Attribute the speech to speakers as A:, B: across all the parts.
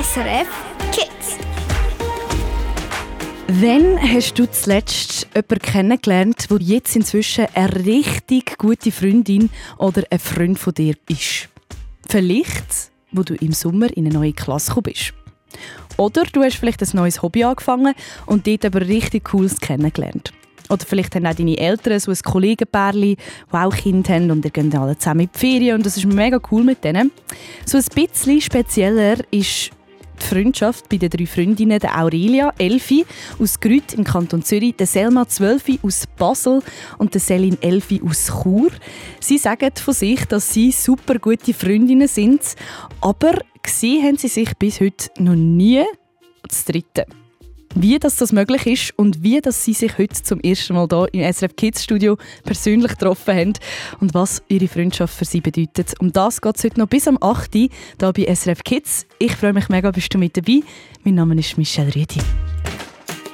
A: SRF Kids.
B: Wann hast du zuletzt jemanden kennengelernt, der jetzt inzwischen eine richtig gute Freundin oder ein Freund von dir ist? Vielleicht, wo du im Sommer in eine neue Klasse gekommen bist. Oder du hast vielleicht ein neues Hobby angefangen und dort aber richtig Cooles kennengelernt. Oder vielleicht haben auch deine Eltern so ein Kollegenpärchen, die auch Kinder haben und ihr geht alle zusammen in die Ferien und das ist mega cool mit denen. So ein bisschen spezieller ist die Freundschaft bei den drei Freundinnen, der Aurelia, Elfi aus Grüt im Kanton Zürich, der Selma, Zwölfi aus Basel und der Selin, Elfi aus Chur. Sie sagen von sich, dass sie super gute Freundinnen sind, aber gesehen haben sie sich bis heute noch nie als Dritte. Wie das, das möglich ist und wie dass sie sich heute zum ersten Mal hier im SRF Kids Studio persönlich getroffen haben und was ihre Freundschaft für sie bedeutet. Um das geht es heute noch bis am 8. Uhr hier bei SRF Kids. Ich freue mich mega, bist du mit dabei. Mein Name ist Michelle Rüdi.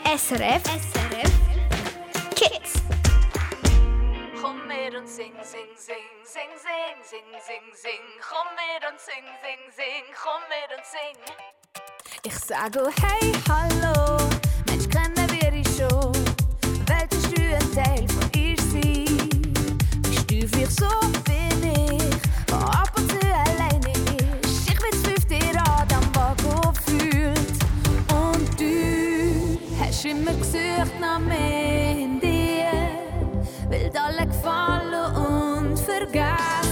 A: SRF SRF Kids.
C: Komm mit und sing, sing, sing, sing, sing, sing, sing, sing. Komm mit und sing, sing, sing, komm mit und sing. Ich sag oh hey, hallo, Mensch, kennen wir dich schon? Wolltest du ein Teil von ihr sein? Bist du vielleicht so bin ich, der ab und zu alleine ist? Ich bin's fünfte Rad am Wagen fühlt. Und du hast immer gesucht nach mehr in dir, will alle gefallen und vergessen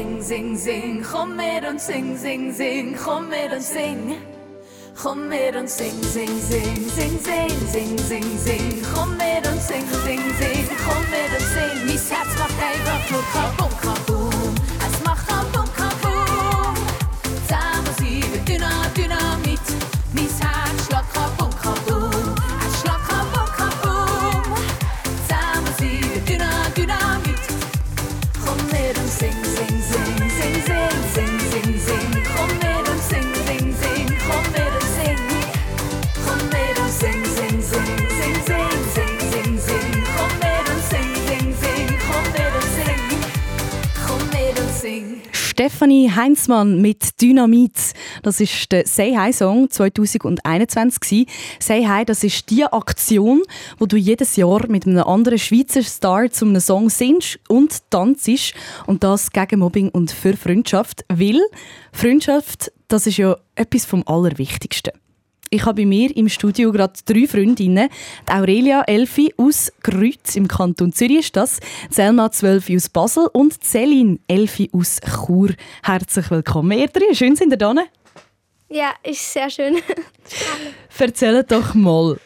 C: sing, sing, sing, sing. Kom med und sing, sing, sing, kom med und sing. Kom med und sing, sing, sing, sing, sing, sing, sing, sing. Kom med und sing, sing, sing, kom med und sing. Mein Herz macht einfach nur Kabum,
B: Stefanie Heinzmann mit Dynamit. Das ist der Say Hi Song 2021 gsi. Say Hi, das ist die Aktion, wo du jedes Jahr mit einem anderen Schweizer Star zu einem Song singst und tanzt und das gegen Mobbing und für Freundschaft, weil Freundschaft, das ist ja etwas vom Allerwichtigsten. Ich habe bei mir im Studio gerade drei Freundinnen. Die Aurelia Elfi aus Grütz im Kanton Zürich ist das, Selma Zwölfi aus Basel und Celine Elfi aus Chur. Herzlich willkommen, ihr drei. Schön sind ihr da.
A: Ja, ist sehr schön.
B: Erzählt doch mal,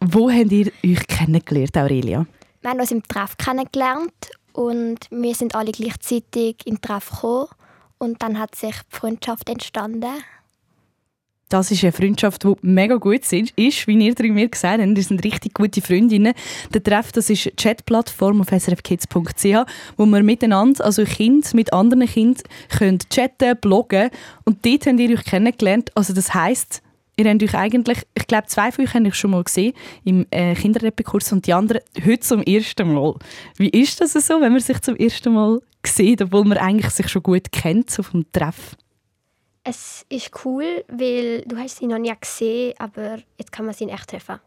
B: wo habt ihr euch kennengelernt, Aurelia?
D: Wir haben uns im Treff kennengelernt und wir sind alle gleichzeitig im Treff gekommen. Und dann hat sich die Freundschaft entstanden.
B: Das ist eine Freundschaft, die mega gut ist, ist wie ihr drei mir gesagt habt. Wir sind richtig gute Freundinnen. Der Treff das ist eine Chatplattform auf srfkids.ch, wo wir miteinander, also Kinder mit anderen Kindern, können chatten, bloggen. Und dort habt ihr euch kennengelernt. Also das heisst, Ihr habt euch eigentlich, ich glaube, zwei von euch habe ich schon mal gesehen im äh, Kinderreppekurs und die anderen heute zum ersten Mal. Wie ist das so, wenn man sich zum ersten Mal sieht, obwohl man eigentlich sich schon gut kennt, so vom Treff?
E: Es ist cool, weil du hast sie noch nie gesehen, aber jetzt kann man sie in echt treffen.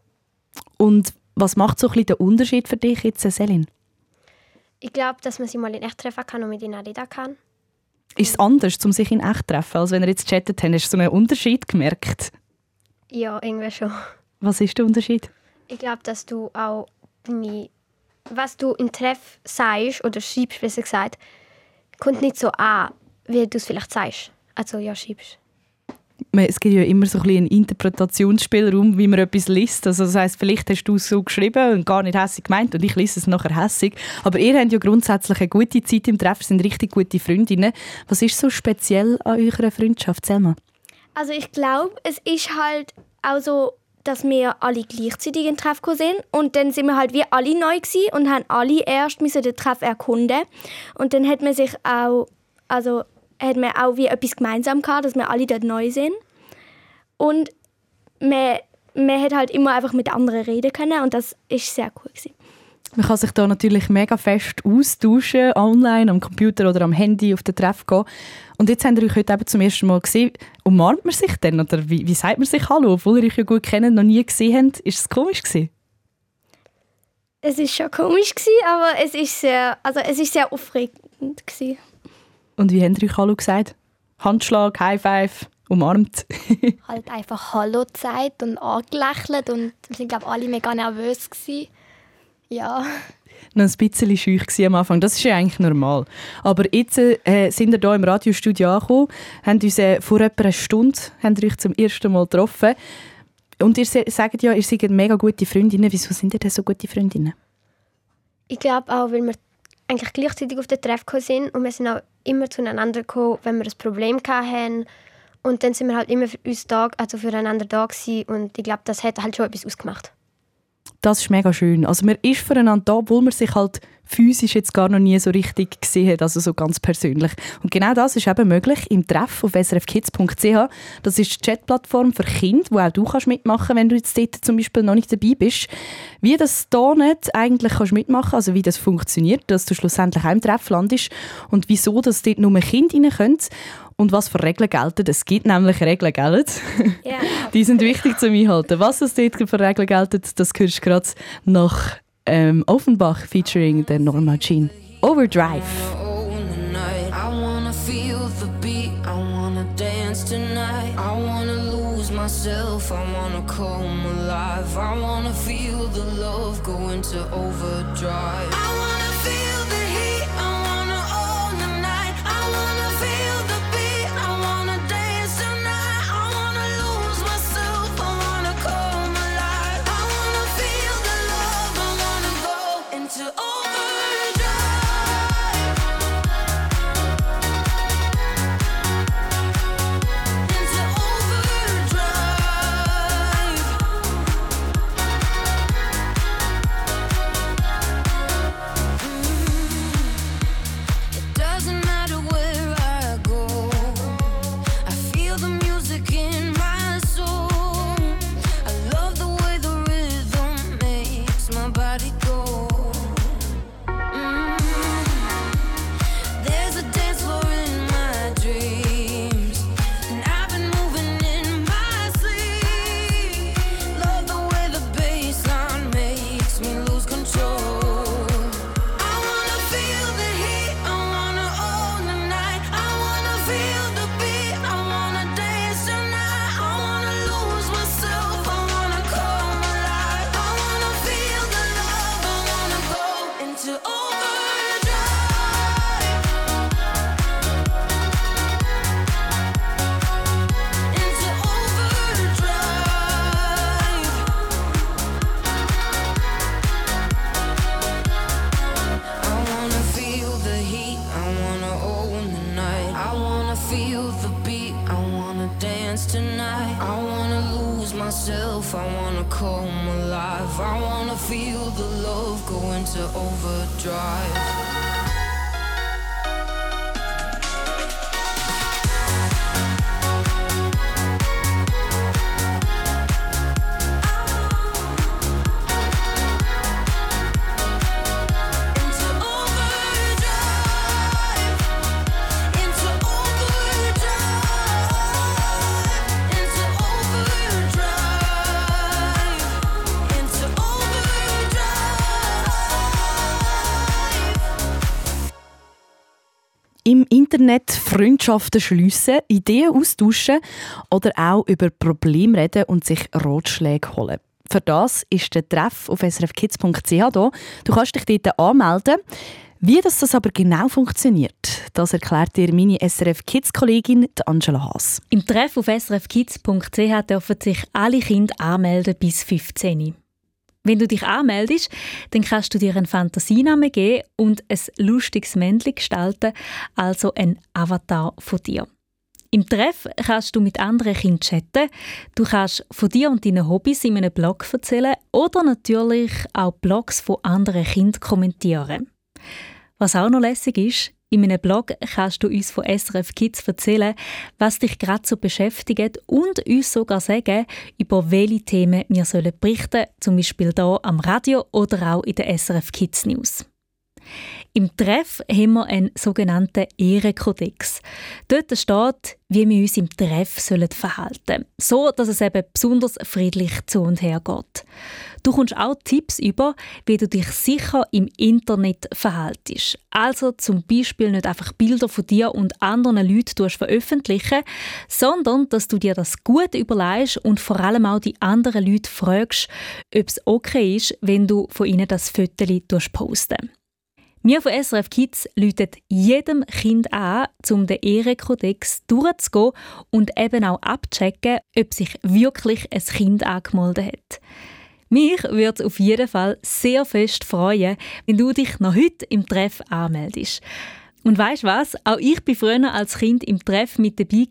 B: Und was macht so ein bisschen den Unterschied für dich jetzt, Selin?
E: Ich glaube, dass man sie mal in echt treffen kann und mit ihnen reden kann.
B: Ist es anders, um sich in echt zu treffen, als wenn ihr jetzt chattet habt? Hast du so einen Unterschied gemerkt?
E: Ja, irgendwie schon.
B: Was ist der Unterschied?
E: Ich glaube, dass du auch deine, was du im Treff sagst oder schreibst, besser gesagt, kommt nicht so an, wie du es vielleicht sagst. Also ja, schreibst.
B: Es gibt ja immer so ein einen Interpretationsspielraum, wie man etwas liest. Also das heisst, vielleicht hast du es so geschrieben und gar nicht hässig gemeint und ich lese es nachher hässig. Aber ihr habt ja grundsätzlich eine gute Zeit im Treff, sind richtig gute Freundinnen. Was ist so speziell an eurer Freundschaft, Selma?
A: Also ich glaube, es ist halt auch so, dass wir alle gleichzeitig in Treff sind und dann sind wir halt wie alle neu und haben alle erst müssen den Treff erkunden und dann hat man sich auch, also hat man auch wie etwas gemeinsam gehabt, dass wir alle dort neu sind und man, man hat halt immer einfach mit anderen reden können und das ist sehr cool gewesen.
B: Man kann sich da natürlich mega fest austauschen, online, am Computer oder am Handy auf den Treff gehen. Und jetzt habt ihr euch heute eben zum ersten Mal gesehen. Umarmt man sich denn? Oder wie, wie sagt man sich Hallo? Obwohl ihr euch ja gut kennt, noch nie gesehen habt. Ist es komisch gewesen?
A: Es ist schon komisch gewesen, aber es ist sehr, also es ist sehr aufregend gewesen.
B: Und wie ihr euch Hallo gesagt? Handschlag, High Five, umarmt.
E: Halt einfach Hallo gesagt und angelächelt und wir sind glaube alle mega nervös gewesen. Ja.
B: noch ein bisschen scheu gewesen am Anfang. Das ist ja eigentlich normal. Aber jetzt äh, sind wir hier im Radiostudio angekommen, haben uns äh, vor etwa einer Stunde haben wir euch zum ersten Mal getroffen. Und ihr sagt ja, ihr seid mega gute Freundinnen. Wieso sind ihr denn so gute Freundinnen?
E: Ich glaube auch, weil wir eigentlich gleichzeitig auf den Treff sind und wir sind auch immer zueinander gekommen, wenn wir ein Problem hatten. Und dann sind wir halt immer für uns da, also füreinander da gewesen. und ich glaube, das hat halt schon etwas ausgemacht.
B: Das ist mega schön. Also man ist füreinander da, obwohl man sich halt physisch jetzt gar noch nie so richtig gesehen hat, also so ganz persönlich. Und genau das ist eben möglich im Treff auf srfkids.ch. Das ist die Chatplattform für Kinder, wo auch du kannst mitmachen wenn du jetzt dort zum Beispiel noch nicht dabei bist. Wie das da nicht eigentlich kannst mitmachen, also wie das funktioniert, dass du schlussendlich auch im Treff landest und wieso dass dort nur Kinder rein können und was für Regeln gelten. Es gibt nämlich Regeln, gell?
A: Ja.
B: Die sind wichtig zum Einhalten. Was es dort für Regeln gelten, das hörst du gerade nach ähm, Offenbach featuring der Norma Jean. Overdrive. Internet Freundschaften schliessen, Ideen austauschen oder auch über Probleme reden und sich Ratschläge holen. Für das ist der Treff auf srfkids.ch da. Du kannst dich dort anmelden. Wie das, das aber genau funktioniert, das erklärt dir meine SRF Kids Kollegin Angela Haas.
F: Im Treff auf srfkids.ch dürfen sich alle Kinder anmelden bis 15. Wenn du dich anmeldest, dann kannst du dir einen Fantasienamen geben und ein lustiges Männchen gestalten, also ein Avatar von dir. Im Treff kannst du mit anderen Kindern chatten, du kannst von dir und deinen Hobbys in einem Blog erzählen oder natürlich auch Blogs von anderen Kindern kommentieren. Was auch noch lässig ist, in einem Blog kannst du uns von SRF Kids erzählen, was dich gerade so beschäftigt und uns sogar sagen, über welche Themen wir sollen berichten zum Beispiel hier am Radio oder auch in den SRF Kids News. Im Treff haben wir einen sogenannten Ehrenkodex. Dort steht, wie wir uns im Treff sollen verhalten sollen. So, dass es eben besonders friedlich zu und her geht. Du kommst auch Tipps über, wie du dich sicher im Internet verhaltest. Also zum Beispiel nicht einfach Bilder von dir und anderen Leuten veröffentlichen, sondern dass du dir das gut überlegst und vor allem auch die anderen Leute fragst, ob es okay ist, wenn du von ihnen das Foto posten. Wir von SRF Kids läuten jedem Kind an, um den Ehrenkodex durchzugehen und eben auch abzuchecken, ob sich wirklich ein Kind angemeldet hat. Mich würde es auf jeden Fall sehr fest freuen, wenn du dich noch heute im Treff anmeldest. Und weißt was? Auch ich bin früher als Kind im Treff mit dabei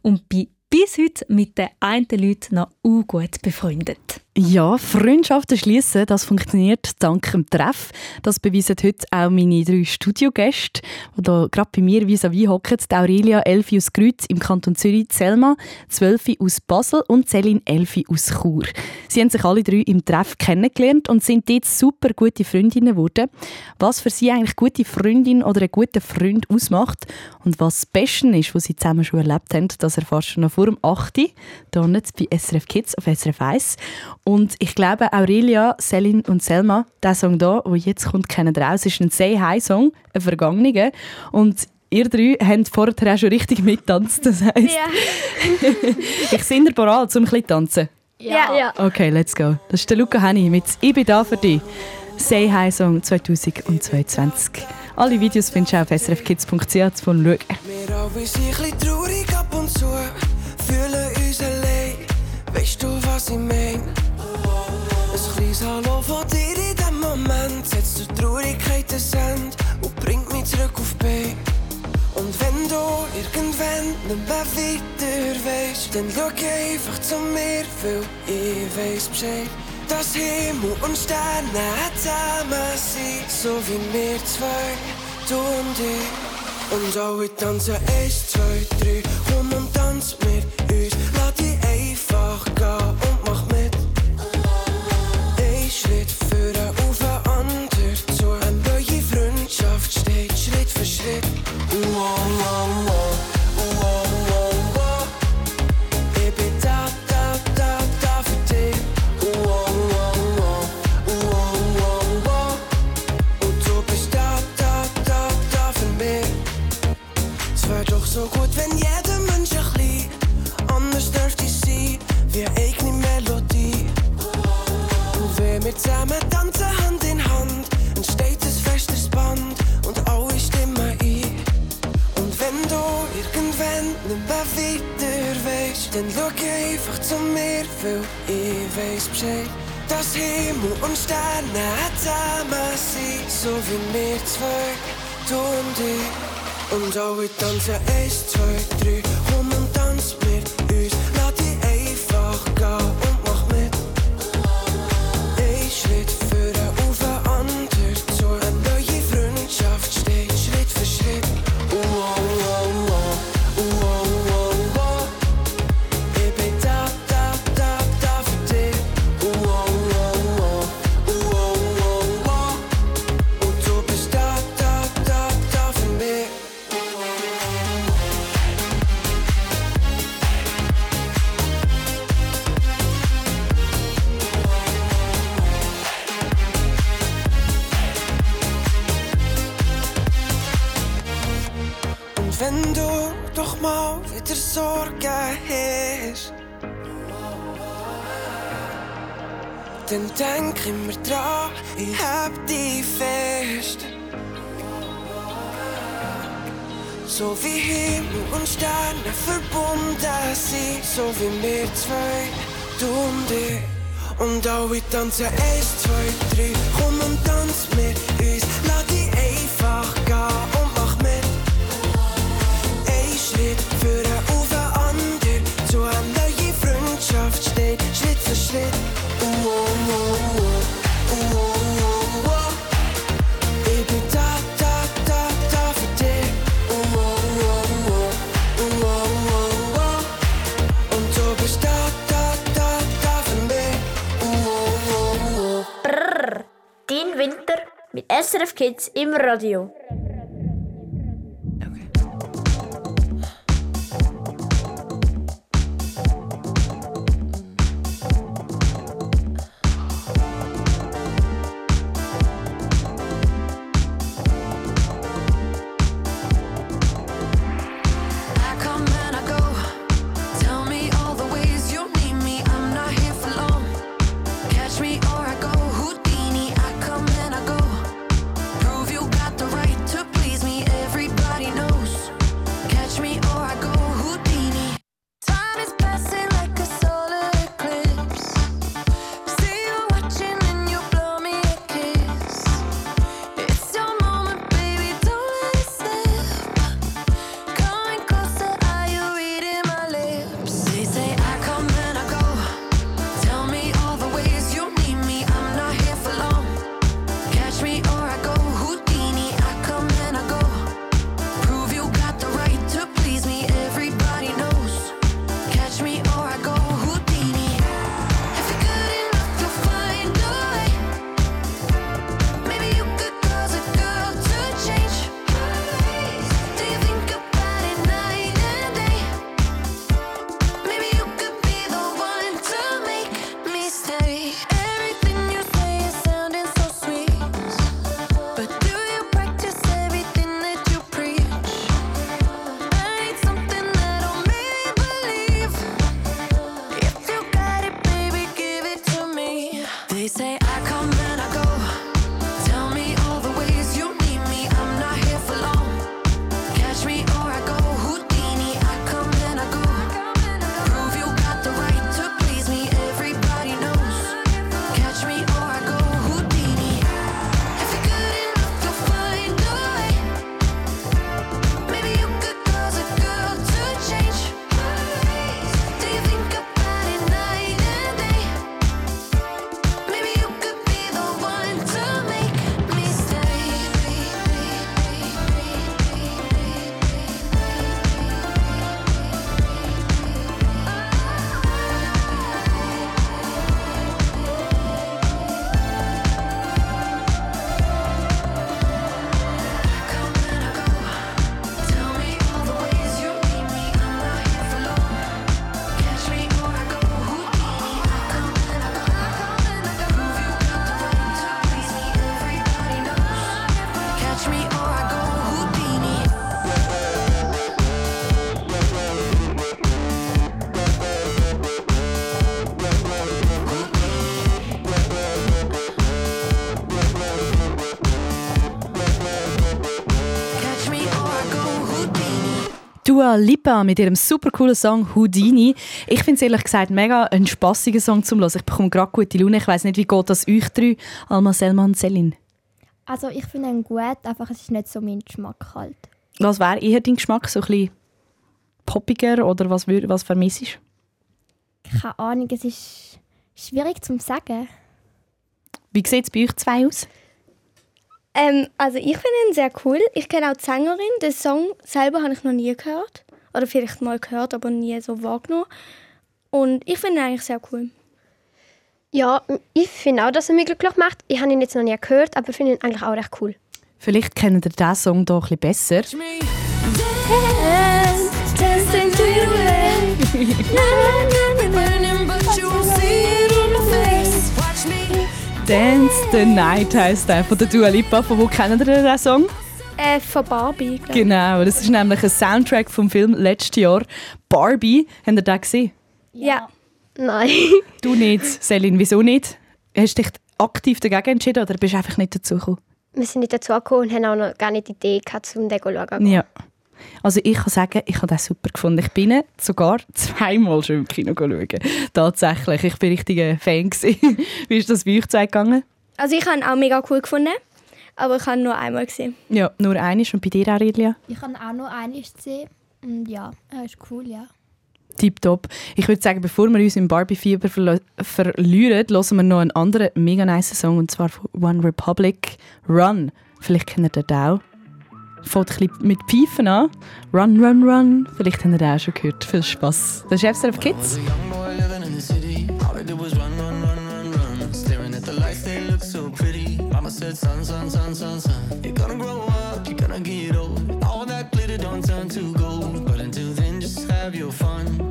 F: und bin bis heute mit den einen Leuten noch gut befreundet.
B: Ja, Freundschaften schließen, das funktioniert dank dem Treff. Das beweisen heute auch meine drei Studiogäste, die da gerade bei mir vis-à-vis hocken. Aurelia Elfi aus Grütz im Kanton Zürich, Selma Zwölfi aus Basel und Celine Elfi aus Chur. Sie haben sich alle drei im Treff kennengelernt und sind dort super gute Freundinnen geworden. Was für sie eigentlich gute Freundin oder ein guter Freund ausmacht und was das Beste ist, was sie zusammen schon erlebt haben, das erfährst du noch vor dem 8. hier bei SRF Kids auf SRF 1. Und ich glaube, Aurelia, Selin und Selma, der Song hier, der jetzt kommt, kennen ihr aus, ist ein Say Hi Song, ein vergangener. Und ihr drei habt vorher auch schon richtig mittanzt. Das heisst,
A: Ja.
B: ich sehe ihr bereit, um ein bisschen zu tanzen.
A: Ja. ja.
B: Okay, let's go. Das ist der Luca Henny mit «Ich bin da für dich». Say Hi Song 2022. Alle Videos findest du auf srfkids.ch zu schauen.
G: Wir alle sind ein bisschen traurig ab und zu, fühlen uns allein. Weißt du, was ich mein? Hallo von dir in dem Moment setzt die Traurigkeit ein Ende und bringt mich zurück auf Beine. Und wenn du irgendwann nicht mehr weiter weißt, dann schau einfach zu mir, weil ich weiß Bescheid. Dass Himmel und Sterne zusammen sind, so wie wir zwei, du und ich. Und alle tanzen eins, zwei, drei, komm und tanz mit uns. Lass dich einfach gehen so gut, wenn jeder Mensch ein bisschen anders dürfte sein, wie eine eigene Melodie. Und wenn wir zusammen tanzen, Hand in Hand, entsteht ein festes Band und alle stimmen ein. Und wenn du irgendwann nicht mehr weiter weißt, dann schau einfach zu mir, weil ich weiß Bescheid. Dass Himmel und Sterne zusammen sind, so wie wir zwei, du und ich. Und alle tanzen eins, zwei, drei, komm und tanz mit uns. Lass dich einfach gehen Und alle tanzen eins, zwei, drei, komm und tanz mit
H: SRF Kids im Radio.
B: Dua Lipa mit ihrem super coolen Song Houdini. Ich finde es ehrlich gesagt mega ein spassiger Song zum Hören. Ich bekomme gerade gute Laune. Ich weiß nicht, wie geht das euch drei, Alma, Selma und Selin?
D: Also ich finde ihn gut, einfach es ist nicht so mein Geschmack halt.
B: Was wäre eher dein Geschmack? So ein bisschen poppiger oder was, was vermisst du?
D: Keine Ahnung, es ist schwierig zu sagen.
B: Wie sieht es bei euch zwei aus?
A: Ähm, also ich finde ihn sehr cool. Ich kenne auch die Sängerin. Den Song selber habe ich noch nie gehört. Oder vielleicht mal gehört, aber nie so wahrgenommen. Und ich finde ihn eigentlich sehr cool.
E: Ja, ich finde auch, dass er mich glücklich macht. Ich habe ihn jetzt noch nie gehört, aber finde ihn eigentlich auch recht cool.
B: Vielleicht kennt ihr diesen Song hier ein bisschen besser.
I: Burning,
B: Dance the Night heisst der von der Dua Lipa. Von wo kennt ihr den Song?
A: Äh, von Barbie, glaube ich.
B: Genau, das ist nämlich ein Soundtrack vom Film letztes Jahr. Barbie, habt ihr den gesehen?
A: Ja.
E: Nein.
B: Du nicht, Selin, wieso nicht? Hast du dich aktiv dagegen entschieden oder bist du einfach nicht dazu gekommen?
E: Wir sind nicht dazu gekommen und haben auch noch gar nicht die Idee gehabt, um den zu schauen.
B: Ja. Also ich kann sagen, ich habe das super gefunden. Ich bin sogar zweimal schon im Kino schauen. Tatsächlich, ich bin richtiger Fan. Wie ist das bei euch gegangen?
A: Also ich habe ihn auch mega cool gefunden, aber ich habe ihn nur einmal gesehen.
B: Ja, nur eines und bei dir auch, Rilja?
D: Ich habe auch nur eines gesehen. Und ja, er ist cool, ja.
B: Tipptopp. Ich würde sagen, bevor wir uns im Barbie-Fieber verlo- verlieren, hören wir noch einen anderen mega nice Song, und zwar von One Republic, Run. Vielleicht kennt ihr den auch. Fängt ein mit Pfeifen an. Run, run, run. Vielleicht habt ihr den auch schon gehört. Viel Spass. Das ist FSRF Kids.
J: Said, son, son, son, son, son. You're gonna grow up, you're gonna get old. All that glitter don't turn to gold. But until then, just have your fun.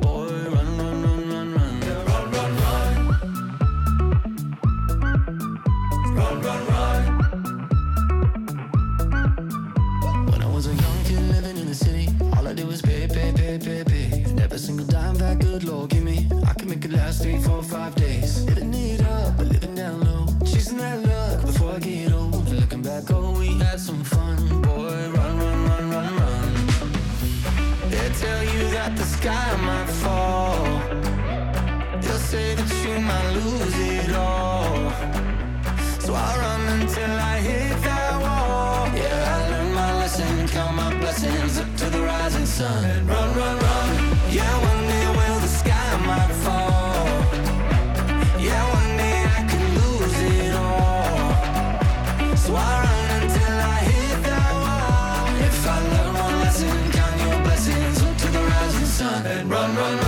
J: Pay, pay, every single dime that good Lord give me, I can make it last three, four, five days. Living it up, living down low. Chasing that luck before I get old. Looking back, oh, we had some fun. Boy, run, run, run, run, run. They tell you that the sky might fall. They'll say that you might lose it all. So I run until I hit that wall. Yeah, blessings up to the rising sun. Run, run, run. Yeah, one day will the sky might fall. Yeah, one day I could lose it all. So I run until I hit that wall. If I learn one lesson, count your blessings up to the rising sun. Run, run, run. Run,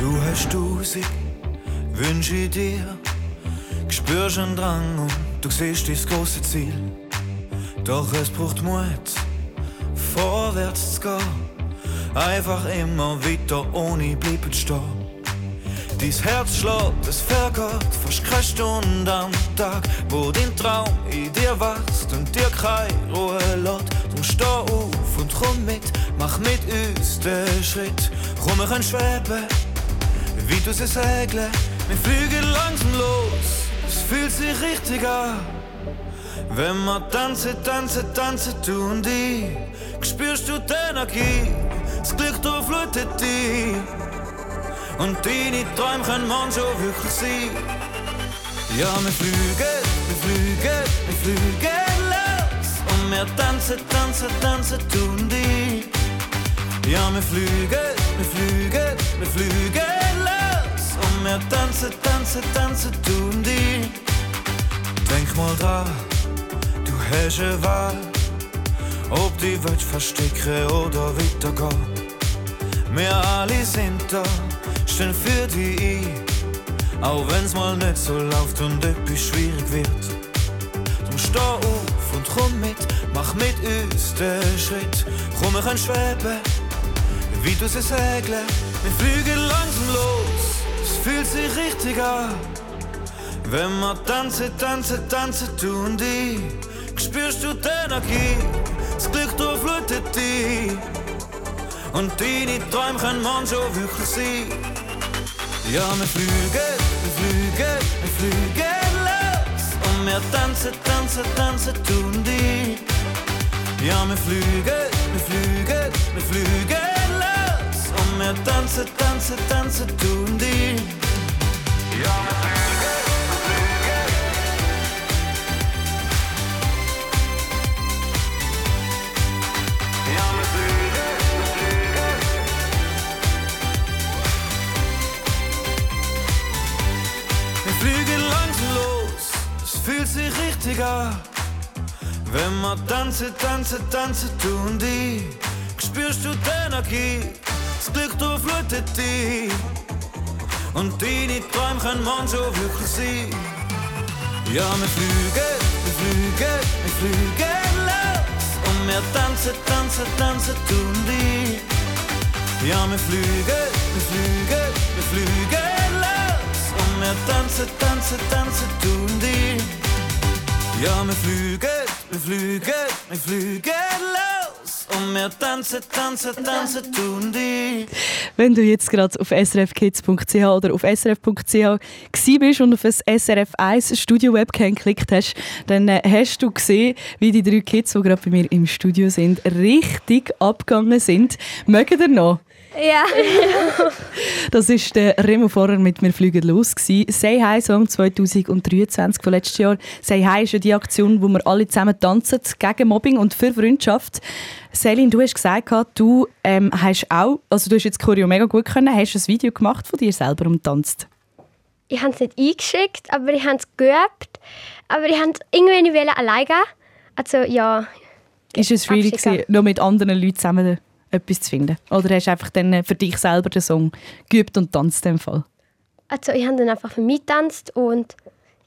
K: Du hast Tausend Wünsche in dir, spürst einen Drang und du siehst dein große Ziel. Doch es braucht Mut, vorwärts zu gehen. Einfach immer weiter ohne bleiben stehen. Dein Herz schlägt, es vergeht fast keine Stunde am Tag, wo dein Traum in dir wächst und dir keine Ruhe lässt. Drum steh auf und komm mit, mach mit uns den Schritt. Komm, wir können schweben, wie du sie segeln. Wir fliegen langsam los, es fühlt sich richtig an. Wenn wir tanzen, tanzen, tanzen, du und ich, spürst du die Energie, das Glück durchflutet dich. Und deine Träume können morgen schon wirklich sein. Ja, wir fliegen, wir fliegen, wir fliegen los. Und wir tanzen, tanzen, tanzen, du und ich. Ja, wir fliegen, wir fliegen, wir fliegen wir tanzen, tanzen, tanzen, du und ich. Denk mal dran, du hast eine Wahl. Ob die Welt verstecken oder weitergehen. Wir alle sind da, stehen für dich ein. Auch wenn's mal nicht so läuft und etwas schwierig wird. Drum steh auf und komm mit, mach mit uns den Schritt. Komm, wir können schweben, wie du sie segeln. Wir fliegen langsam los, fühlt sich richtig an. Wenn wir tanzen, tanzen, tanzen, du und ich, spürst du die Energie, das Glück durchflutet dich. Und deine Träume können manchmal wirklich sein. Ja, wir fliegen, wir fliegen, wir fliegen los. Und wir tanzen, tanzen, tanzen, du und ich. Ja, wir fliegen, wir fliegen, wir fliegen los. Und wir tanzen, tanzen, tanzen, du und ich. Wenn wir tanzen, tanzen, tanzen, du und ich, spürst du die Energie, das Glück durchflutet dich. Und deine Träume können manchmal wirklich sein. Ja, wir fliegen, wir fliegen, wir fliegen los. Und wir tanzen, tanzen, tanzen, du und ich. Ja, wir fliegen, wir fliegen, wir fliegen los. Und wir tanzen, tanzen, tanzen, du und ich. Ja, wir fliegen, wir fliegen, wir fliegen los. Und wir tanzen, tanzen, tanzen, du und ich.
B: Wenn du jetzt gerade auf srfkids.ch oder auf srf.ch bist und auf das SRF 1 Studio Webcam geklickt hast, dann äh, hast du gesehen, wie die drei Kids, die gerade bei mir im Studio sind, richtig abgegangen sind. Mögen ihr noch?
A: Ja.
B: Das ist der Remo vorher mit «Wir fliegen los». gewesen. «Say Hi» Song 2023 von letztes Jahr. «Say Hi» ist ja die Aktion, wo wir alle zusammen tanzen gegen Mobbing und für Freundschaft. Selin, du hast gesagt, du ähm, hast auch, also du hast jetzt Choreo mega gut können, hast ein Video gemacht von dir selber und tanzt.
E: Ich habe es nicht eingeschickt, aber ich habe es geübt. Aber ich wollte es irgendwie nicht alleine gehen. Also ja,
B: Ist es schwierig gewesen, noch mit anderen Leuten zusammen etwas zu finden? Oder hast du einfach dann äh, für dich selber den Song geübt und tanzt in Fall?
E: also ich habe dann einfach für mich getanzt und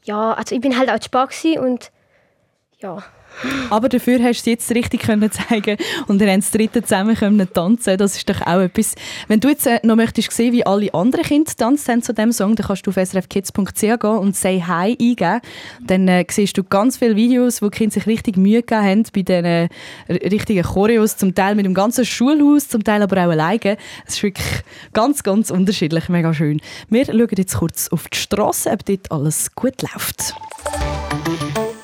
E: ja, also ich bin halt auch zu spät und ja.
B: Aber dafür hast du es jetzt richtig können zeigen und ihr habt das dritte zusammen können tanzen. Das ist doch auch etwas. Wenn du jetzt äh, noch möchtest sehen, wie alle anderen Kinder tanzt haben zu diesem Song, dann kannst du auf srfkids.ch gehen und «Say Hi» eingeben. Dann äh, siehst du ganz viele Videos, wo die Kinder sich richtig Mühe gegeben haben bei diesen äh, richtigen Choreos, zum Teil mit dem ganzen Schulhaus, zum Teil aber auch alleine. Es ist wirklich ganz, ganz unterschiedlich, mega schön. Wir schauen jetzt kurz auf die Straße, ob dort alles gut läuft.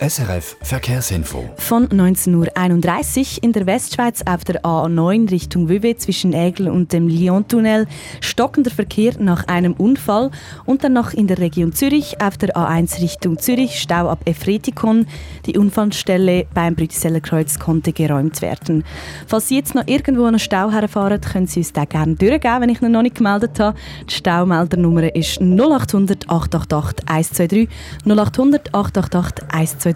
L: SRF Verkehrsinfo.
B: Von 19.31 Uhr in der Westschweiz auf der A9 Richtung Wüwe zwischen Ägel und dem Lyon-Tunnel stockender Verkehr nach einem Unfall und dann noch in der Region Zürich auf der A1 Richtung Zürich Stau ab Efretikon. Die Unfallstelle beim Brütiseller Kreuz konnte geräumt werden. Falls Sie jetzt noch irgendwo einen Stau herfahren, können Sie uns den gerne durchgeben, wenn ich ihn noch nicht gemeldet habe. Die Staumeldernummer ist 0800 888 123 0800 888 123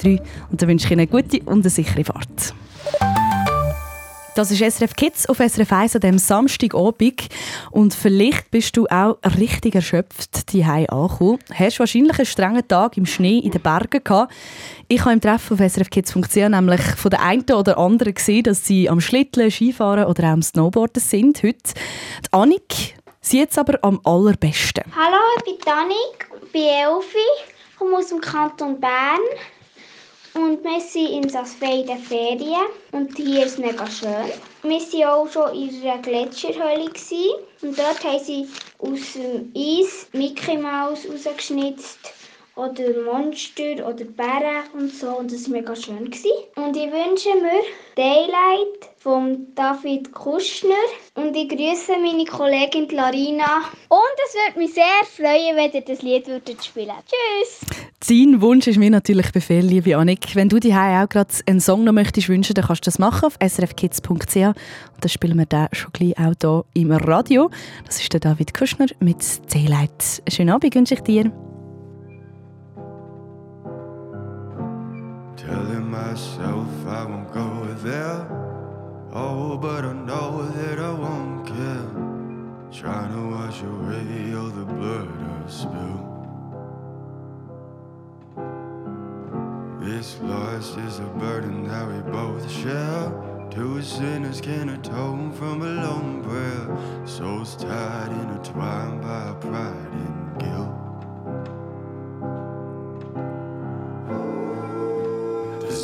B: und dann wünsche ich Ihnen eine gute und eine sichere Fahrt. Das ist SRF Kids auf SRF 1 an diesem Samstagabend. Und vielleicht bist du auch richtig erschöpft die angekommen. Hast wahrscheinlich einen strengen Tag im Schnee in den Bergen gehabt. Ich habe im Treffen auf srfkids.ch nämlich von der einen oder anderen gesehen, dass sie am Schlitteln, Skifahren oder auch am Snowboarden sind heute. Die Annik sieht es aber am allerbesten.
M: Hallo, ich bin Tanik, bin Elfi, komme aus dem Kanton Bern und wir sind in in den Ferien. Und hier ist es mega schön. Wir waren auch schon in einer Gletscherhöhle und dort haben sie aus dem Eis Mickey Mouse rausgeschnitzt oder Monster oder Bären und so und das war mega schön. Gewesen. Und ich wünsche mir Daylight von David Kuschner und ich grüße meine Kollegin Larina. Und es würde mich sehr freuen, wenn ihr das Lied würdet spielen Tschüss!
B: Dein Wunsch ist mir natürlich Befehl, liebe Annik. Wenn du dir auch gerade einen Song noch möchtest wünschen, dann kannst du das machen auf srfkids.ch und dann spielen wir den schon gleich auch hier im Radio. Das ist der David Kuschner mit Daylight. Schönen Abend wünsche ich dir.
N: Myself I won't go there. Oh, but I know that I won't care. Trying to wash away all the blood I spilled. This loss is a burden that we both share. Two sinners can atone from a lone prayer. Souls tied, intertwined by pride and guilt.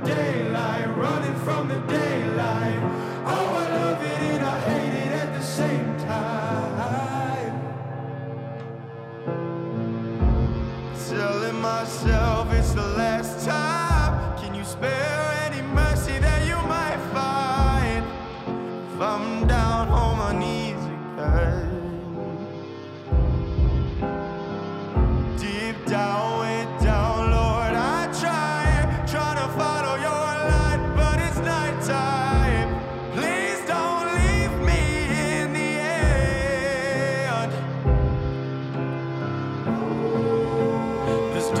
O: the daylight,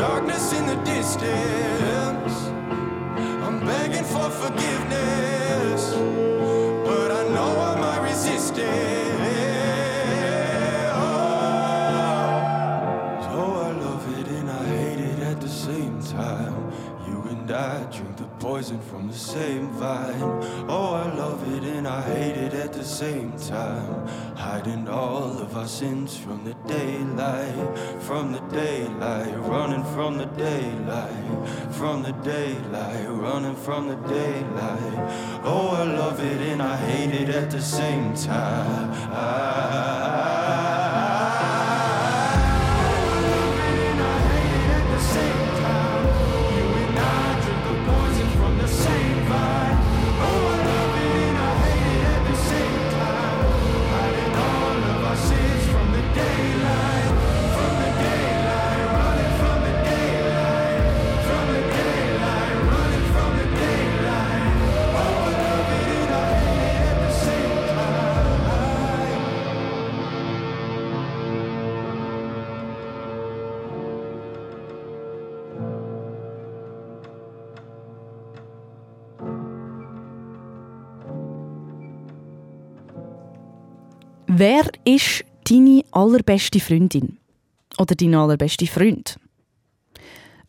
O: darkness in the distance. I'm begging for forgiveness, but I know I might resist it. Oh, I love it and I hate it at the same time. You and I drink the poison from the same vine. Oh, I love it and I hate it at the same time. Hiding all of our sins from the daylight, from the daylight, running from the daylight, from the daylight, running from the daylight. Oh, I love it and I hate it at the same
B: Wer ist deine allerbeste Freundin? Oder dein allerbeste Freund?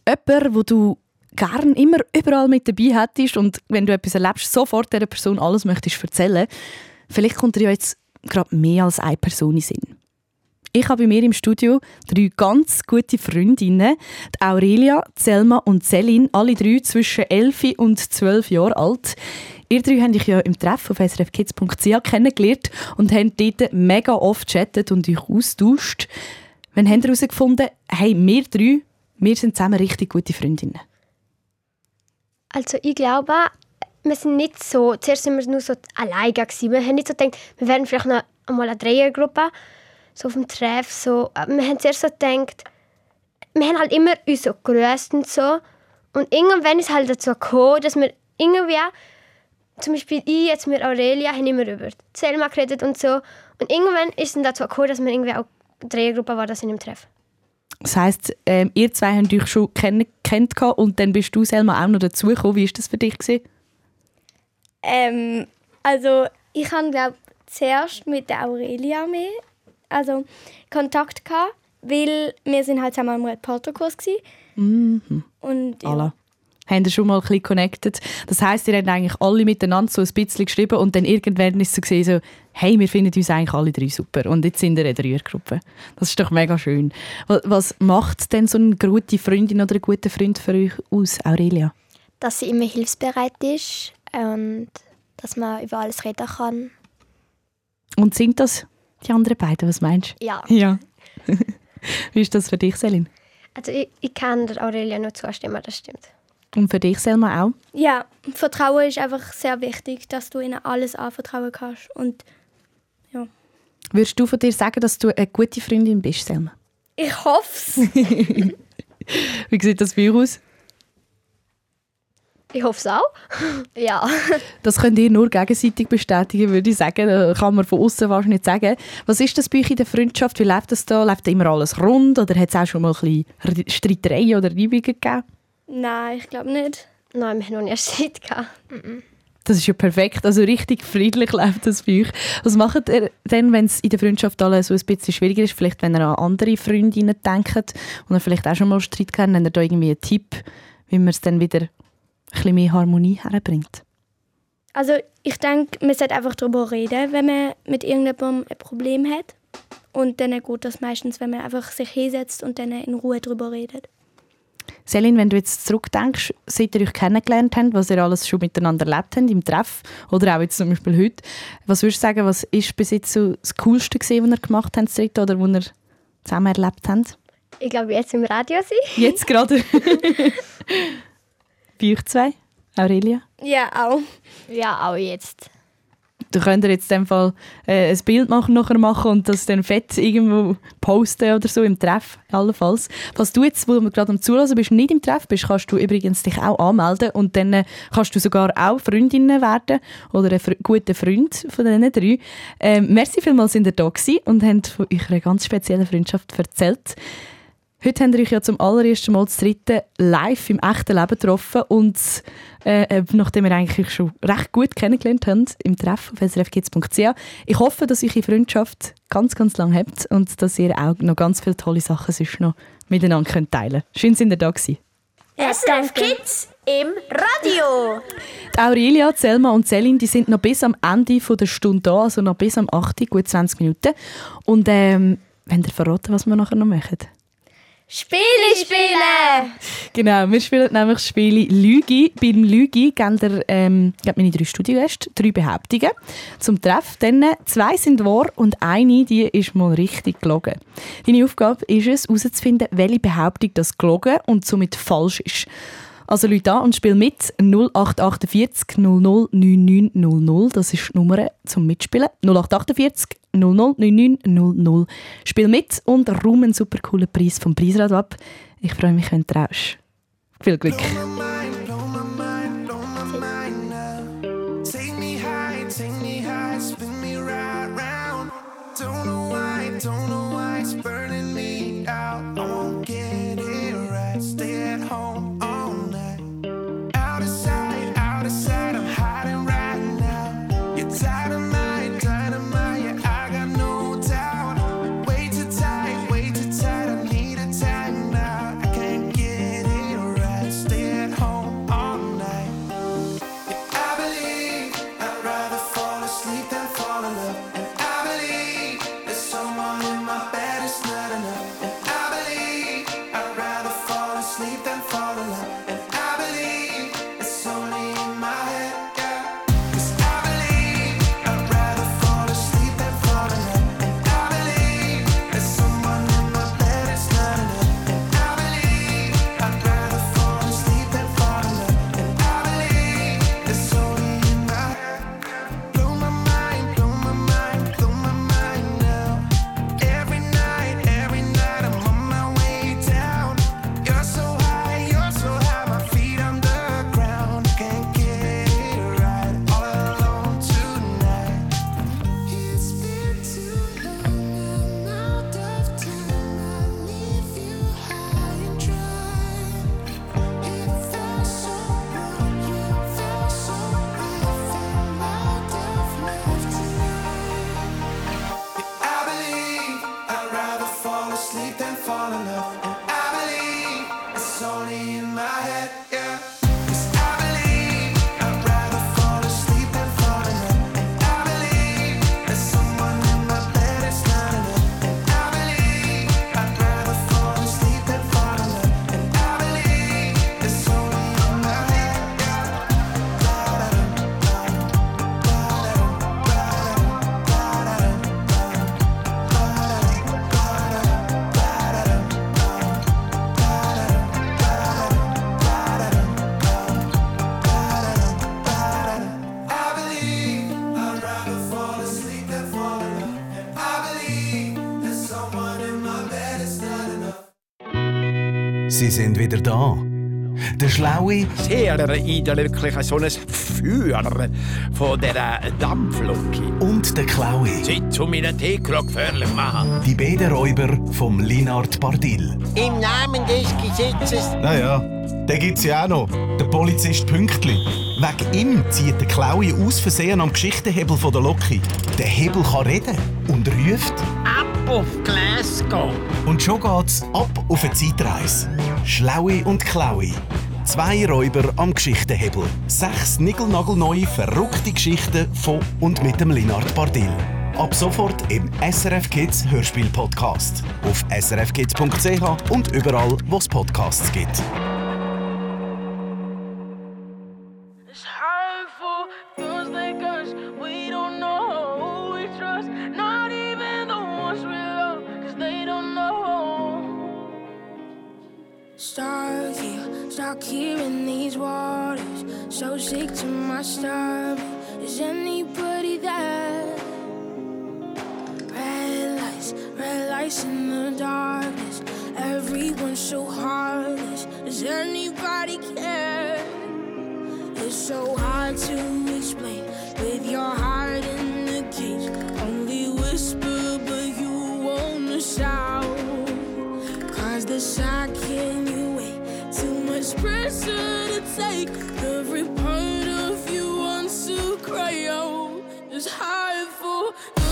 B: Jemand, wo du gern immer überall mit dabei hättest und wenn du etwas erlebst, sofort dieser Person alles möchtest erzählen. Vielleicht kommt dir ja jetzt gerade mehr als eine Person in Sinn. Ich habe bei mir im Studio drei ganz gute Freundinnen, die Aurelia, Selma und Celine, alle drei zwischen 11 und 12 Jahren alt. Ihr drei habt euch ja im Treff auf srfkids.ch kennengelernt und habt dort mega oft chattet und euch austauscht. Wann habt ihr herausgefunden, hey, wir drei, wir sind zusammen richtig gute Freundinnen?
E: Also ich glaube, wir sind nicht so, zuerst sind wir nur so alleine gewesen. Wir haben nicht so gedacht, wir werden vielleicht noch einmal eine Dreiergruppe, so auf dem Treff, so. Wir haben zuerst so gedacht, wir haben halt immer uns so und so. Und irgendwann ist halt dazu gekommen, dass wir irgendwie, zum Beispiel ich jetzt mit Aurelia, haben immer über Selma geredet und so. Und irgendwann ist es dann dazu gekommen, dass wir irgendwie auch eine Dreiergruppe war, das in dem Treff.
B: Das heisst, ähm, ihr zwei habt euch schon kennengelernt und dann bist du, Selma, auch noch dazugekommen. Wie war das für dich? Gewesen?
A: Ähm, also ich habe glaube zuerst mit der Aurelia mehr also Kontakt gehabt, weil wir sind halt zusammen im Reporterkurs gsi
B: Mhm.
A: und ja.
B: Alla. Habt ihr schon mal ein bisschen connected? Das heisst, ihr habt eigentlich alle miteinander so ein bisschen geschrieben und dann irgendwann ist es so, gewesen, so hey, wir finden uns eigentlich alle drei super und jetzt sind wir eine Dreiergruppe. Das ist doch mega schön. Was, was macht denn so eine gute Freundin oder ein guter Freund für euch aus, Aurelia?
D: Dass sie immer hilfsbereit ist und dass man über alles reden kann.
B: Und sind das die anderen beiden? Was meinst du?
D: Ja.
B: Ja. Wie ist das für dich, Selin?
E: Also ich, ich kann der Aurelia nur zustimmen, das stimmt.
B: Und für dich, Selma, auch?
A: Ja, Vertrauen ist einfach sehr wichtig, dass du ihnen alles anvertrauen kannst. Und ja.
B: Würdest du von dir sagen, dass du eine gute Freundin bist, Selma?
A: Ich hoffe es.
B: Wie sieht das bei euch aus?
E: Ich hoffe es auch.
D: ja.
B: Das könnt ihr nur gegenseitig bestätigen, würde ich sagen. Das kann man von außen wahrscheinlich nicht sagen. Was ist das bei euch in der Freundschaft? Wie läuft das da? Läuft da immer alles rund oder hat es auch schon mal ein bisschen Streitereien oder Reibungen gegeben?
A: Nein, ich glaube nicht.
E: Nein, wir haben noch nie Streit gehabt.
B: Das ist ja perfekt. Also richtig friedlich läuft das bei euch. Was macht ihr denn, wenn es in der Freundschaft alle so ein bisschen schwieriger ist? Vielleicht, wenn ihr an andere Freundinnen denkt und ihr vielleicht auch schon mal Streit kennt, habt ihr da irgendwie einen Tipp, wie man es dann wieder ein bisschen mehr Harmonie herbringt?
A: Also ich denke, man sollte einfach darüber reden, wenn man mit irgendjemandem ein Problem hat. Und dann geht das meistens, wenn man einfach sich hinsetzt und dann in Ruhe darüber redet.
B: Selin, wenn du jetzt zurückdenkst, seit ihr euch kennengelernt habt, was ihr alles schon miteinander erlebt habt im Treff oder auch jetzt zum Beispiel heute, was würdest du sagen, was ist bis jetzt so das Coolste gewesen, was ihr gemacht habt, dritte, oder was ihr zusammen erlebt habt?
E: Ich glaube, jetzt im Radio sein.
B: Jetzt gerade. Bei euch zwei, Aurelia?
A: Ja, auch.
D: Ja, auch jetzt.
B: Du könnt jetzt in dem Fall äh, ein Bild machen, nachher machen und das dann fett irgendwo posten oder so im Treff, allenfalls. Was du jetzt, wo du gerade am Zulassen bist, nicht im Treff bist, kannst du übrigens dich auch anmelden und dann äh, kannst du sogar auch Freundinnen werden oder ein fr guter Freund von diesen drei. Ähm, merci vielmals, sind ihr da und habt von eurer ganz speziellen Freundschaft erzählt. Heute haben wir euch ja zum allerersten Mal das dritte live im echten Leben getroffen und äh, nachdem wir eigentlich schon recht gut kennengelernt haben im Treff auf srfkids.ch. Ich hoffe, dass eure Freundschaft ganz, ganz lang habt und dass ihr auch noch ganz viele tolle Sachen sonst noch miteinander könnt teilen könnt. Schön, sind ihr da gewesen.
H: SRF Kids im Radio.
B: Die Aurelia, Selma und Celine die sind noch bis am Ende von der Stunde da, also noch bis am 8. gut 20 Minuten. Und ähm, wenn ihr verraten, was wir nachher noch machen?
H: Spiele spielen!
B: Genau, wir spielen nämlich das Spiel Lüge. Beim Lüge geben wir ähm, meine drei Studiogäste drei Behauptungen zum Treff. Dann zwei sind wahr und eine die ist mal richtig gelogen. Deine Aufgabe ist es, herauszufinden, welche Behauptung das gelogen und somit falsch ist. Also Leute an und spiel mit 0848 00 9900. Das ist die Nummer zum Mitspielen. 0848 00 9900. Spiel mit und rum einen super coolen Preis vom Preisrad ab. Ich freue mich, wenn du traust. Viel Glück.
G: Take me
L: da. Der schlaue,
P: Sehr eindrücklich, so ein Feuer von dieser Dampflocke.
L: und der Klaue.
P: Sitz um meinen Teekrog gefährlich machen.
L: Die beiden Räuber vom Linard Bardil.
Q: Im Namen des Gesetzes
L: Naja, den gibt's ja auch noch. Der Polizist Pünktli. Wegen ihm zieht der Klaue aus Versehen am Geschichtenhebel von der Loki. Der Hebel kann reden und ruft.
P: Ab auf Glasgow!
L: Und schon geht's ab auf eine Zeitreise. Schlaue und Klaue. Zwei Räuber am Geschichtenhebel. Sechs nigelnagelneue, verrückte Geschichten von und mit dem Linard Bardil. Ab sofort im SRF Kids Hörspiel Podcast. Auf srfkids.ch und überall, wo es Podcasts gibt.
R: Here, in these waters. So sick to my stomach. Is anybody there? Red lights, red lights in the darkness. Everyone's so heartless. Does anybody care? It's so hard to explain with your heart in the cage. Only whisper, but you wanna shout. Cause the second you wait, much pressure to take. Every part of you wants to cry out. It's hard for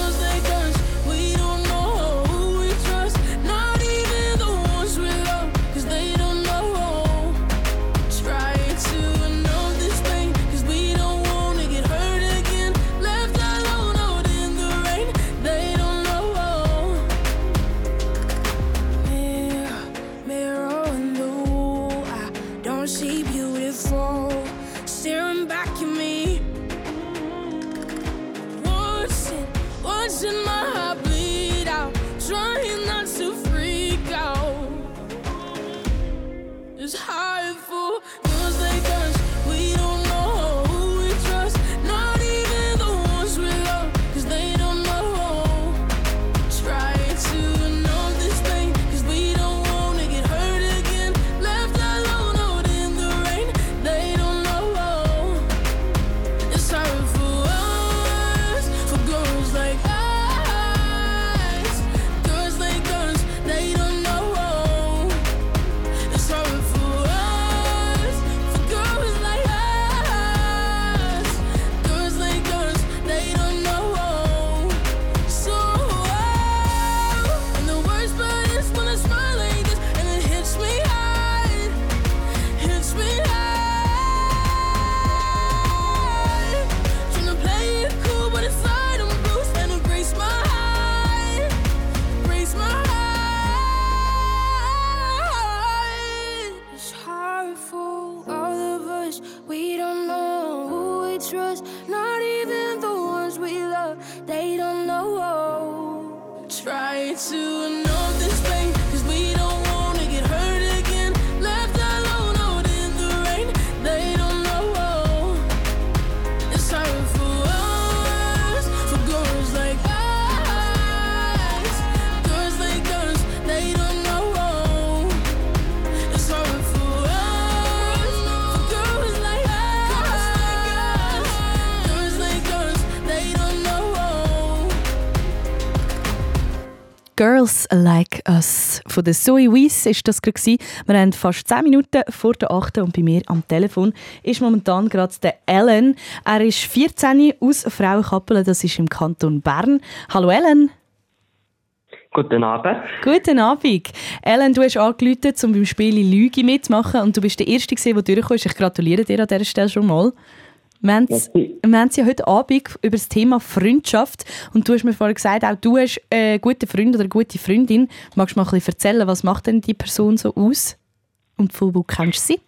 R: in my Girls Like Us
B: von der Zoe Weiss ist das gerade. Wir haben fast 10 Minuten vor der 8. und bei mir am Telefon ist momentan gerade der Ellen. Er ist 14 aus Frauenkappelen, das ist im Kanton Bern. Hallo Ellen.
Q: Guten Abend.
B: Guten Abend. Ellen, du hast angerufen, um beim Spiel Lüge mitzumachen und du bist der Erste, der durchgekommen ist. Ich gratuliere dir an dieser Stelle schon mal. Wir haben es ja heute Abend über das Thema Freundschaft und du hast mir vorhin gesagt, auch du hast einen guten Freund oder eine gute Freundin. Magst du mal ein bisschen erzählen, was macht denn die Person so aus und von wo kennst du sie?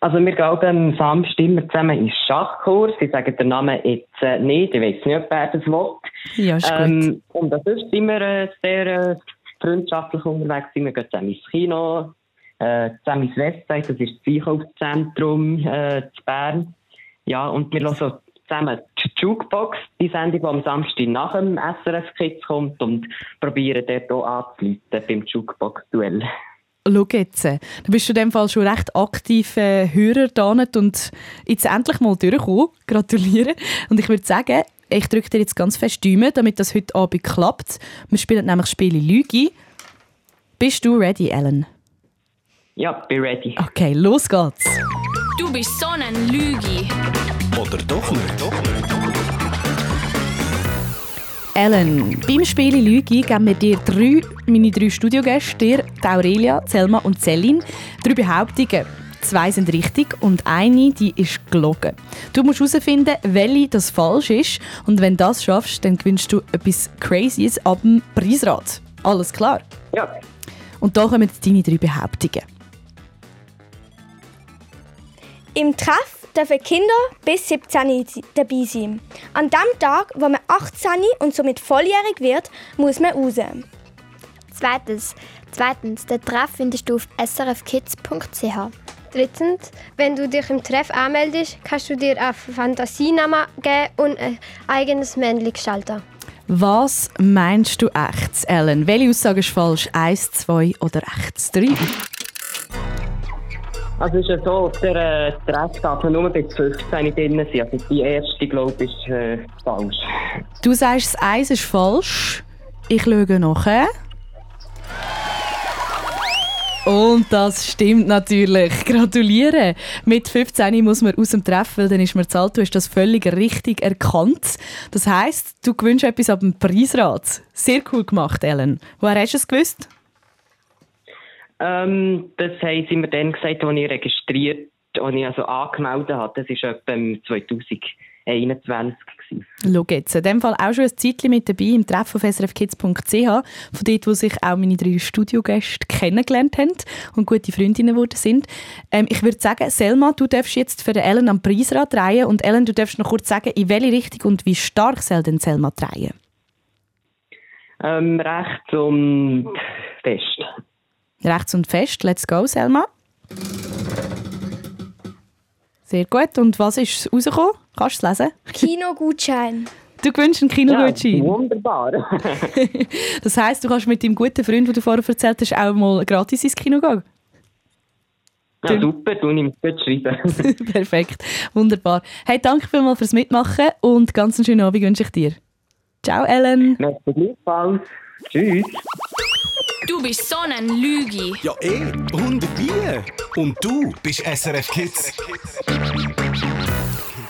Q: Also wir gehen am Samstag immer zusammen ins Schachkurs. Ich sage den Namen jetzt äh, nicht, ich weiß nicht, wer das will.
B: Ja, ist gut.
Q: Ähm, und das ist immer äh, sehr äh, freundschaftlich unterwegs. Wir gehen zusammen ins Kino, äh, zusammen ins Westside, das ist das Einkaufszentrum äh, zu Bern. Ja, und wir hören zusammen die Jukebox, die Sendung, die am Samstag nach dem SRF Kids kommt und probieren dort auch anzuleiten beim Jukebox-Duell.
B: Schau jetzt, du bist in dem Fall schon recht aktiv äh, Hörer da und jetzt endlich mal durchgekommen. Gratuliere. Und ich würde sagen, ich drücke dir jetzt ganz fest die Daumen, damit das heute Abend klappt. Wir spielen nämlich Spiele Lüge. Bist du ready, Ellen?
Q: Ja, bin ready.
B: Okay, los geht's.
R: Du bist so ein Lügi.
L: Oder doch nicht?
B: Ellen, beim Spiel Lüge geben wir dir drei, meine drei Studiogäste, dir, Aurelia, Selma und Celine, drei Behauptungen. Zwei sind richtig und eine, die ist gelogen. Du musst herausfinden, welche das falsch ist und wenn du das schaffst, dann gewinnst du etwas Crazyes ab dem Preisrad. Alles klar?
Q: Ja.
B: Und da kommen jetzt deine drei Behauptungen.
A: Im Treff dürfen Kinder bis 17 dabei sein. An dem Tag, wo man 18 und somit volljährig wird, muss man raus.
D: Zweitens, zweitens, den Treff findest du auf srfkids.ch.
E: Drittens, wenn du dich im Treff anmeldest, kannst du dir einen Fantasienamen geben und ein eigenes Männchen gestalten.
B: Was meinst du echt, Ellen? Welche Aussage ist falsch? Eins, zwei oder echt drei?
Q: Also ist ja so, auf der äh, Treff darf man nur bis 15 drin sein. Also die erste, glaube ich, ist äh, falsch.
B: Du sagst, das Eis ist falsch. Ich schaue nachher. Und das stimmt natürlich. Gratuliere. Mit 15 muss man aus dem Treff, weil dann ist man zahlt. Du hast das völlig richtig erkannt. Das heisst, du gewinnst etwas ab dem Preisrat. Sehr cool gemacht, Ellen. Woher hast du es gewusst?
Q: Ähm, das haben sie mir dann gesagt, als ich registriert, als ich also angemeldet habe. Das war etwa im 2021. Gewesen.
B: Schau jetzt, in dem Fall auch schon ein Zeitchen mit dabei im Treff auf srfkids.ch, von dort, wo sich auch meine drei Studiogäste kennengelernt haben und gute Freundinnen geworden sind. Ähm, ich würde sagen, Selma, du darfst jetzt für den Ellen am Preisrad drehen und Ellen, du darfst noch kurz sagen, in welche Richtung und wie stark soll denn Selma drehen?
Q: Ähm, rechts und fest.
B: Rechts und fest, let's go, Selma. Sehr gut. Und was ist rausgekommen? Kannst du es lesen?
A: Kinogutschein.
B: Du gewünscht einen Kinogutschein?
Q: Ja, wunderbar.
B: das heisst, du kannst mit deinem guten Freund, den du vorher erzählt hast, auch mal gratis ins Kino gehen?
Q: Ja, super, du nimmst es schreiben.
B: Perfekt, wunderbar. Hey, danke vielmals fürs Mitmachen und ganz einen schönen Abend wünsche ich dir. Ciao, Ellen.
Q: Merci gleichfalls. Tschüss.
R: Du bist so ein Lügi.
L: Ja, eh, und wie? Und du bist SRF Kids.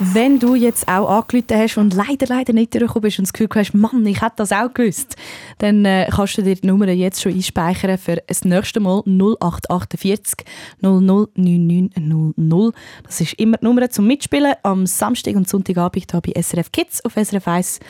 B: Wenn du jetzt auch angerufen hast und leider, leider nicht durchgekommen bist und das Gefühl hast, Mann, ich hätte das auch gewusst, dann äh, kannst du dir die Nummer jetzt schon einspeichern für das nächste Mal 0848 009900. Das ist immer die Nummer zum Mitspielen am Samstag und Sonntagabend hier bei SRF Kids auf SRF 1.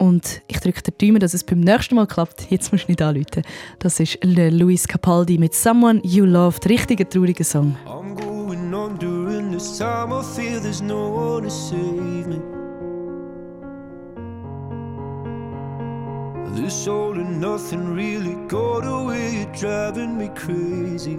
B: Und ich drücke den Daumen, dass es beim nächsten Mal klappt. Jetzt musst du nicht anrufen. Das ist Le Luis Capaldi mit «Someone You Loved». Richtiger trauriger Song.
N: I'm going on during this time. I feel there's no one to save me. This all and nothing really got away, driving me crazy.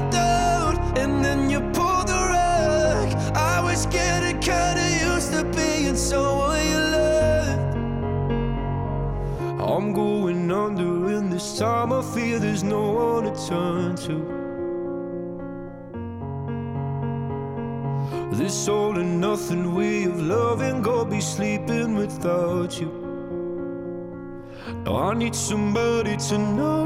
N: getting kinda used to being someone you loved. I'm going under, and this time I feel there's no one to turn to. This all and nothing way of loving, go be sleeping without you. Now I need somebody to know,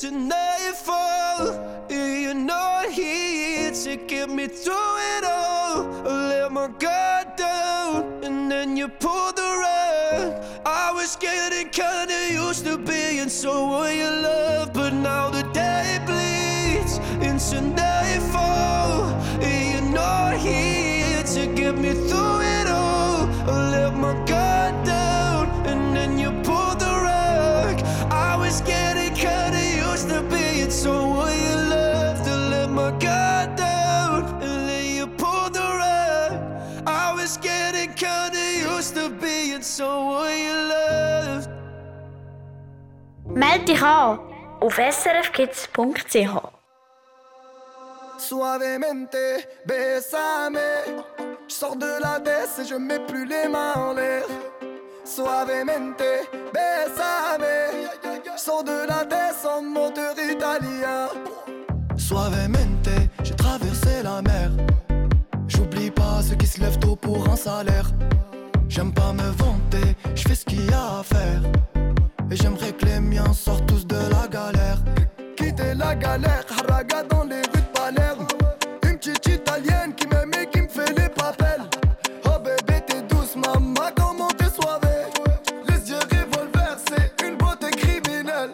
N: Tonight, a nightfall, you're not here to get me through it all. I let my guard down, and then you pulled the rug. I was getting kinda used to being someone you love. Down, you pulled the rug. I was getting kinda used to being someone you loved.
S: Meld dich an auf srfkids.ch.
T: Suavemente, besame. Je sors de la baisse et je mets plus les mains en l'air. Suavemente, besame. Je sors de la baisse en moteur italien. Suavemente, la mer. J'oublie pas ceux qui se lèvent tôt pour un salaire. J'aime pas me vanter, je fais ce qu'il y a à faire. Et j'aimerais que les miens sortent tous de la galère. Quitter la galère, haraga dans les rues de Palerme. Une petite italienne qui m'aime et qui me fait les papels. Oh bébé, t'es douce, maman, comment t'es soivée. Les yeux revolver, c'est une beauté criminelle.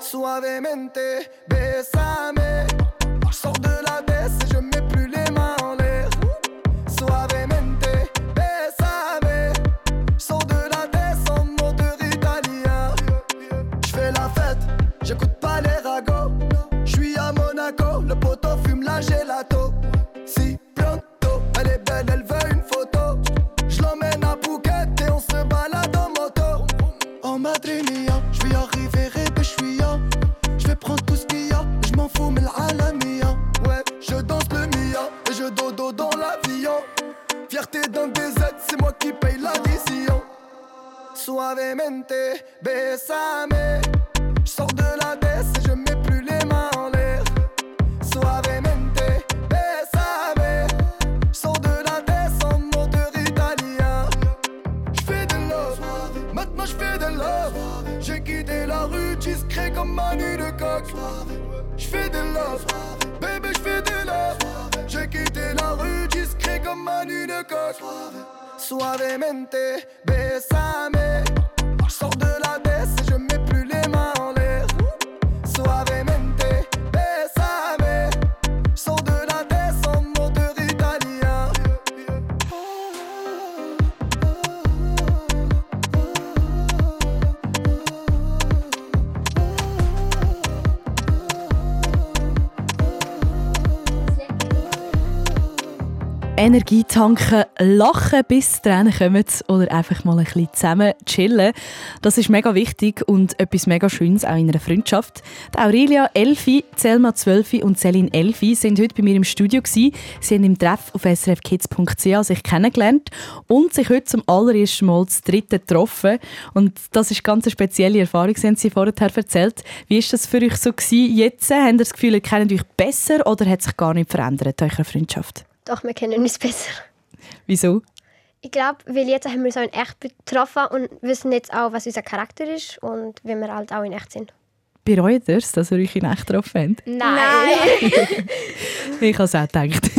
T: Suavemente, besame. Suavemente, besame. Je sors de la baisse et je mets plus les mains en l'air. Suavemente, besame. Je sors de la baisse en moteur italien. Je fais de love, maintenant je fais de love. J'ai quitté la rue discret comme Manu de coq. Je fais de love, bébé, je fais de love. J'ai quitté la rue discret comme Manu de coq. Suavemente, besame. Sors de la
B: Energie tanken, lachen bis Tränen kommen oder einfach mal ein bisschen zusammen chillen. Das ist mega wichtig und etwas mega Schönes auch in einer Freundschaft. Die Aurelia Elfi, Selma Zwölfi und Celine Elfi sind heute bei mir im Studio gewesen. Sie haben im Treff auf srfkids.ch sich kennengelernt und sich heute zum allerersten Mal das dritte getroffen. Und das ist ganz eine spezielle Erfahrung, haben Sie vorher erzählt. Wie ist das für euch so gewesen? Jetzt haben Sie das Gefühl, ihr kennt euch besser oder hat sich gar nicht verändert, eure Freundschaft?
E: Doch, wir kennen uns besser.
B: Wieso?
E: Ich glaube, weil jetzt haben wir uns auch in echt getroffen und wissen jetzt auch, was unser Charakter ist und wie wir halt auch in echt sind.
B: Bereut ihr es, dass ihr euch in echt getroffen habt?
E: Nein!
B: Ich habe es auch gedacht.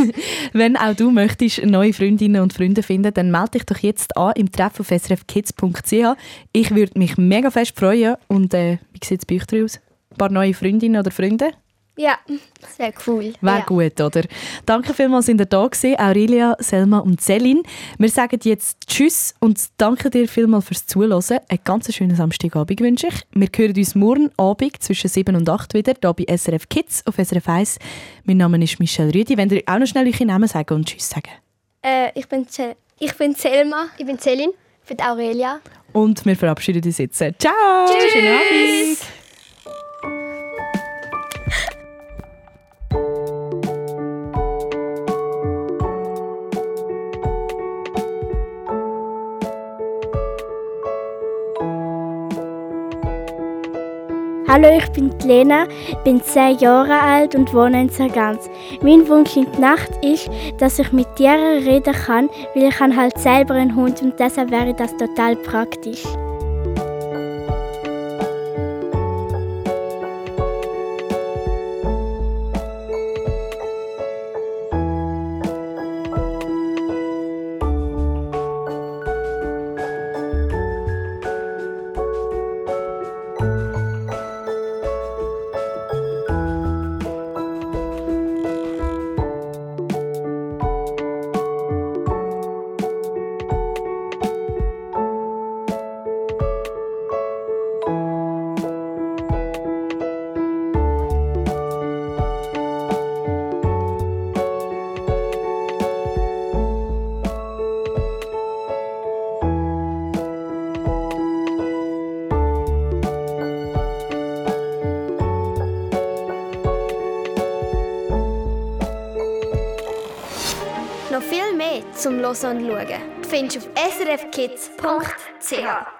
B: Wenn auch du möchtest neue Freundinnen und Freunde finden, dann melde dich doch jetzt an im Treff auf srfkids.ch. Ich würde mich mega fest freuen. Und äh, wie sieht es bei euch aus? Ein paar neue Freundinnen oder Freunde?
E: Ja, das wäre cool.
B: Wäre
E: ja.
B: gut, oder? Danke vielmals, sind ihr da gewesen, Aurelia, Selma und Celine. Wir sagen jetzt Tschüss und danke dir vielmals fürs Zuhören. Einen ganz schönen Samstagabend wünsche ich. Wir hören uns morgen Abend zwischen 7 und 8 wieder, hier bei SRF Kids auf SRF 1. Mein Name ist Michelle Rüdi. Wenn ihr auch noch schnell eure Namen sagen und Tschüss sagen.
A: Äh, ich, bin ich bin Selma.
E: Ich bin Celine. Ich bin Aurelia.
B: Und wir verabschieden uns jetzt. Ciao!
A: Tschüss!
B: Schönen Abend!
U: Hallo, ich bin Lena, bin 10 Jahre alt und wohne in Sargans. Mein Wunsch in der Nacht ist, dass ich mit Tieren reden kann, weil ich habe halt selber einen Hund und deshalb wäre das total praktisch.
D: Noch viel mehr zum Hören und Schauen findest du auf srfkids.ch.